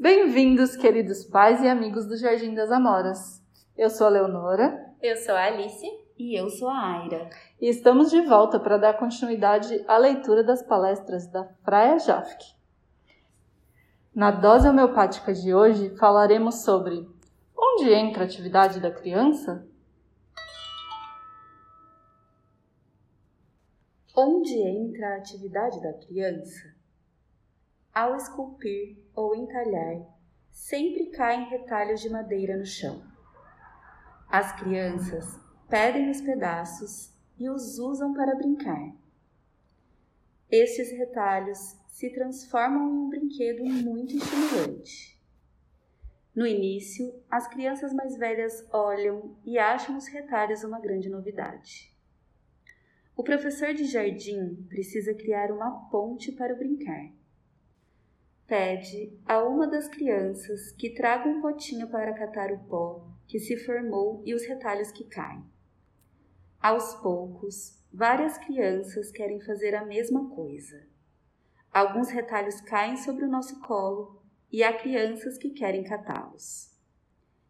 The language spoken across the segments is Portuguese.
Bem-vindos, queridos pais e amigos do Jardim das Amoras. Eu sou a Leonora. Eu sou a Alice. E eu sou a Aira. E estamos de volta para dar continuidade à leitura das palestras da Fraia Jafk. Na dose homeopática de hoje falaremos sobre onde entra a atividade da criança? Onde entra a atividade da criança? Ao esculpir ou entalhar, sempre caem retalhos de madeira no chão. As crianças pedem os pedaços e os usam para brincar. Estes retalhos se transformam em um brinquedo muito estimulante. No início, as crianças mais velhas olham e acham os retalhos uma grande novidade. O professor de jardim precisa criar uma ponte para o brincar pede a uma das crianças que traga um potinho para catar o pó que se formou e os retalhos que caem. Aos poucos, várias crianças querem fazer a mesma coisa. Alguns retalhos caem sobre o nosso colo e há crianças que querem catá-los.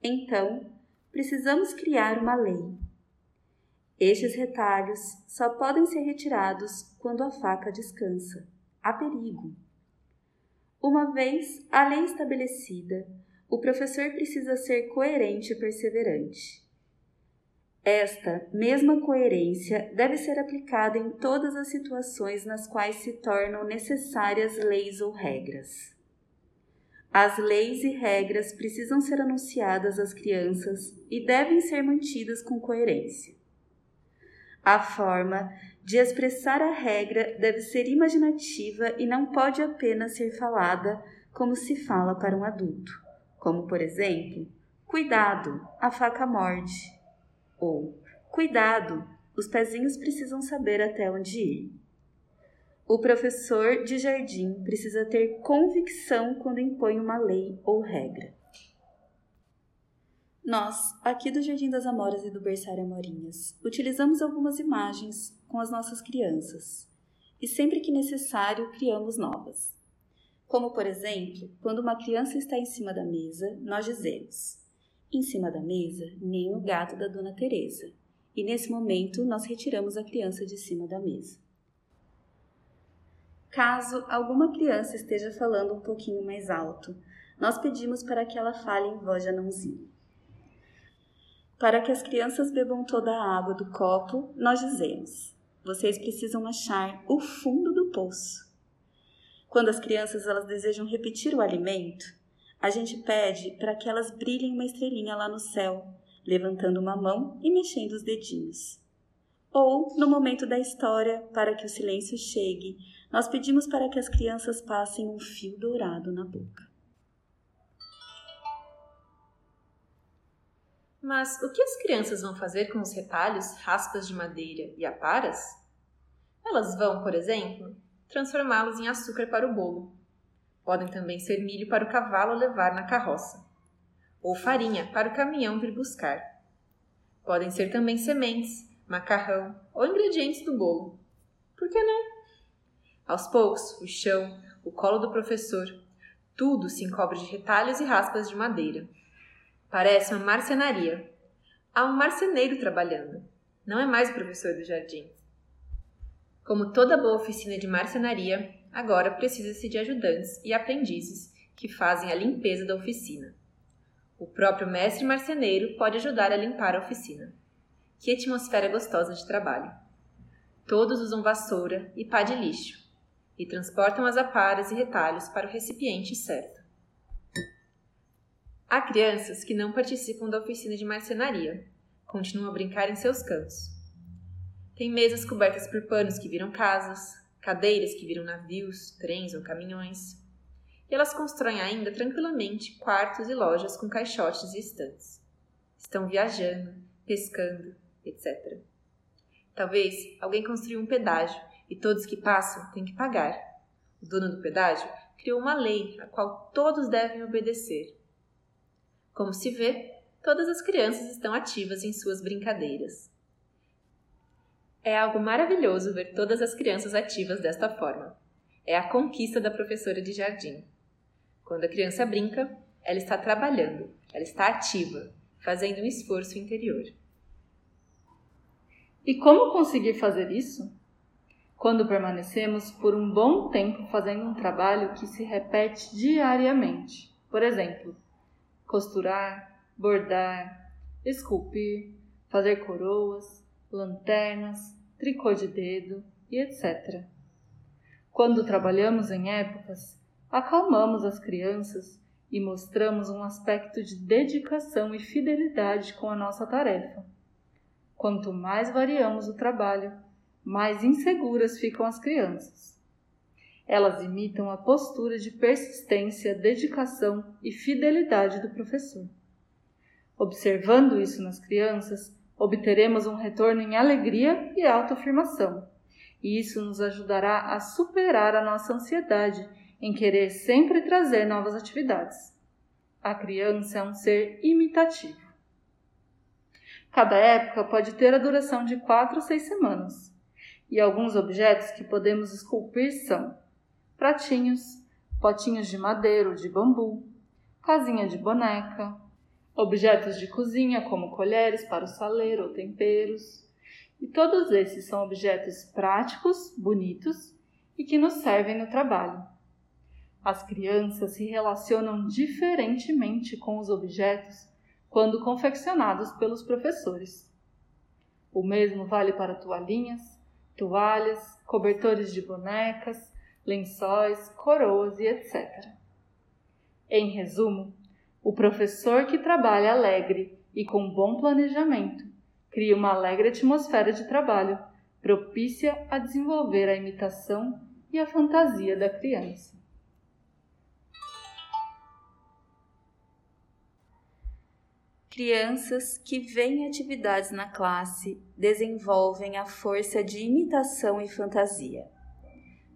Então, precisamos criar uma lei. Estes retalhos só podem ser retirados quando a faca descansa. Há perigo. Uma vez a lei estabelecida, o professor precisa ser coerente e perseverante. Esta mesma coerência deve ser aplicada em todas as situações nas quais se tornam necessárias leis ou regras. As leis e regras precisam ser anunciadas às crianças e devem ser mantidas com coerência. A forma de expressar a regra deve ser imaginativa e não pode apenas ser falada como se fala para um adulto, como por exemplo, cuidado, a faca morde, ou cuidado, os pezinhos precisam saber até onde ir. O professor de jardim precisa ter convicção quando impõe uma lei ou regra. Nós, aqui do Jardim das Amoras e do Berçário Amorinhas, utilizamos algumas imagens com as nossas crianças e sempre que necessário criamos novas. Como, por exemplo, quando uma criança está em cima da mesa, nós dizemos: em cima da mesa, nem o gato da Dona Teresa. E nesse momento nós retiramos a criança de cima da mesa. Caso alguma criança esteja falando um pouquinho mais alto, nós pedimos para que ela fale em voz de anãozinho. Para que as crianças bebam toda a água do copo, nós dizemos: vocês precisam achar o fundo do poço. Quando as crianças elas desejam repetir o alimento, a gente pede para que elas brilhem uma estrelinha lá no céu, levantando uma mão e mexendo os dedinhos. Ou, no momento da história, para que o silêncio chegue, nós pedimos para que as crianças passem um fio dourado na boca. Mas o que as crianças vão fazer com os retalhos, raspas de madeira e aparas? Elas vão, por exemplo, transformá-los em açúcar para o bolo. Podem também ser milho para o cavalo levar na carroça, ou farinha para o caminhão vir buscar. Podem ser também sementes, macarrão ou ingredientes do bolo. Por que não? Aos poucos, o chão, o colo do professor, tudo se encobre de retalhos e raspas de madeira. Parece uma marcenaria. Há um marceneiro trabalhando. Não é mais o professor do jardim. Como toda boa oficina de marcenaria, agora precisa-se de ajudantes e aprendizes que fazem a limpeza da oficina. O próprio mestre marceneiro pode ajudar a limpar a oficina. Que atmosfera gostosa de trabalho! Todos usam vassoura e pá de lixo e transportam as aparas e retalhos para o recipiente certo. Há crianças que não participam da oficina de marcenaria, continuam a brincar em seus cantos. Tem mesas cobertas por panos que viram casas, cadeiras que viram navios, trens ou caminhões. E elas constroem ainda tranquilamente quartos e lojas com caixotes e estantes. Estão viajando, pescando, etc. Talvez alguém construiu um pedágio e todos que passam têm que pagar. O dono do pedágio criou uma lei a qual todos devem obedecer como se vê, todas as crianças estão ativas em suas brincadeiras. É algo maravilhoso ver todas as crianças ativas desta forma. É a conquista da professora de jardim. Quando a criança brinca, ela está trabalhando, ela está ativa, fazendo um esforço interior. E como conseguir fazer isso? Quando permanecemos por um bom tempo fazendo um trabalho que se repete diariamente. Por exemplo, costurar, bordar, esculpir, fazer coroas, lanternas, tricô de dedo e etc. Quando trabalhamos em épocas, acalmamos as crianças e mostramos um aspecto de dedicação e fidelidade com a nossa tarefa. Quanto mais variamos o trabalho, mais inseguras ficam as crianças. Elas imitam a postura de persistência, dedicação e fidelidade do professor. Observando isso nas crianças, obteremos um retorno em alegria e autoafirmação e isso nos ajudará a superar a nossa ansiedade em querer sempre trazer novas atividades. A criança é um ser imitativo. Cada época pode ter a duração de quatro ou seis semanas, e alguns objetos que podemos esculpir são pratinhos, potinhos de madeira ou de bambu, casinha de boneca, objetos de cozinha como colheres para o saleiro ou temperos, e todos esses são objetos práticos, bonitos e que nos servem no trabalho. As crianças se relacionam diferentemente com os objetos quando confeccionados pelos professores. O mesmo vale para toalhinhas, toalhas, cobertores de bonecas, lençóis, coroas e etc. Em resumo, o professor que trabalha alegre e com bom planejamento cria uma alegre atmosfera de trabalho, propícia a desenvolver a imitação e a fantasia da criança. Crianças que veem atividades na classe desenvolvem a força de imitação e fantasia.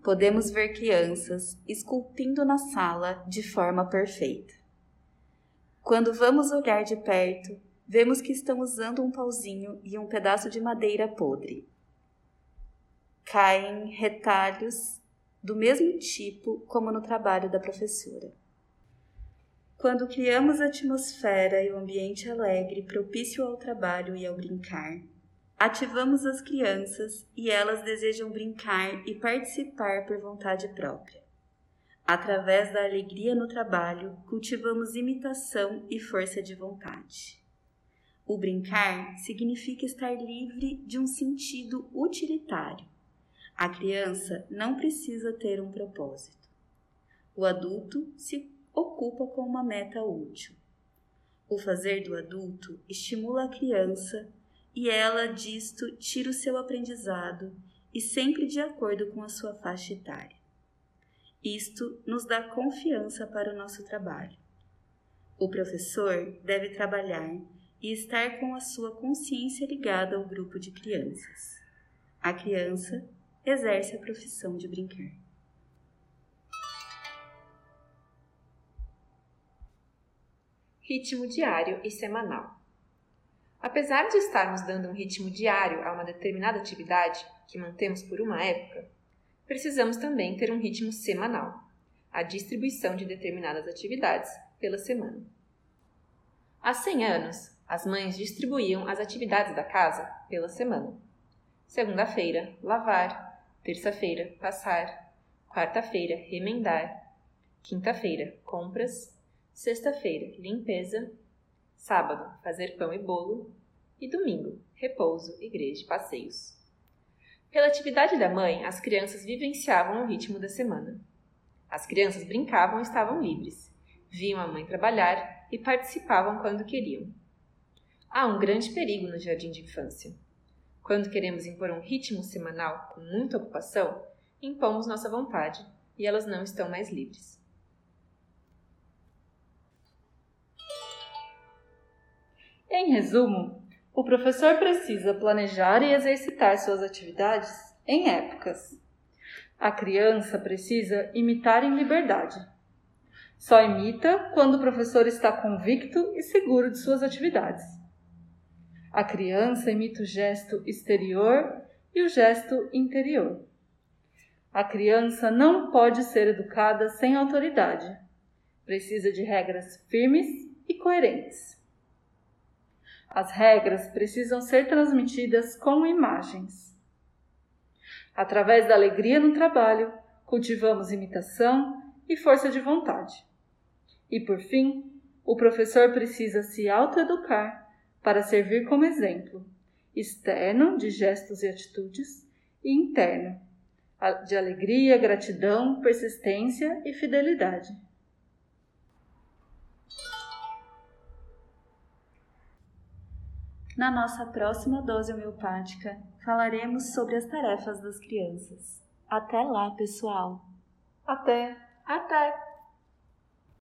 Podemos ver crianças esculpindo na sala de forma perfeita. Quando vamos olhar de perto, vemos que estão usando um pauzinho e um pedaço de madeira podre. Caem retalhos do mesmo tipo como no trabalho da professora. Quando criamos a atmosfera e o ambiente alegre propício ao trabalho e ao brincar, ativamos as crianças e elas desejam brincar e participar por vontade própria. Através da alegria no trabalho, cultivamos imitação e força de vontade. O brincar significa estar livre de um sentido utilitário. A criança não precisa ter um propósito. O adulto se ocupa com uma meta útil. O fazer do adulto estimula a criança e ela disto tira o seu aprendizado e sempre de acordo com a sua faixa etária. Isto nos dá confiança para o nosso trabalho. O professor deve trabalhar e estar com a sua consciência ligada ao grupo de crianças. A criança exerce a profissão de brincar. Ritmo diário e semanal. Apesar de estarmos dando um ritmo diário a uma determinada atividade que mantemos por uma época, precisamos também ter um ritmo semanal, a distribuição de determinadas atividades pela semana. Há 100 anos, as mães distribuíam as atividades da casa pela semana. Segunda-feira, lavar. Terça-feira, passar. Quarta-feira, remendar. Quinta-feira, compras. Sexta-feira, limpeza. Sábado, fazer pão e bolo. E domingo, repouso, igreja e passeios. Pela atividade da mãe, as crianças vivenciavam o ritmo da semana. As crianças brincavam e estavam livres, viam a mãe trabalhar e participavam quando queriam. Há um grande perigo no jardim de infância. Quando queremos impor um ritmo semanal com muita ocupação, impomos nossa vontade e elas não estão mais livres. Em resumo, o professor precisa planejar e exercitar suas atividades em épocas. A criança precisa imitar em liberdade. Só imita quando o professor está convicto e seguro de suas atividades. A criança imita o gesto exterior e o gesto interior. A criança não pode ser educada sem autoridade. precisa de regras firmes e coerentes. As regras precisam ser transmitidas com imagens. Através da alegria no trabalho, cultivamos imitação e força de vontade. E por fim, o professor precisa se autoeducar para servir como exemplo, externo de gestos e atitudes e interno de alegria, gratidão, persistência e fidelidade. Na nossa próxima dose homeopática, falaremos sobre as tarefas das crianças. Até lá, pessoal! Até! Até!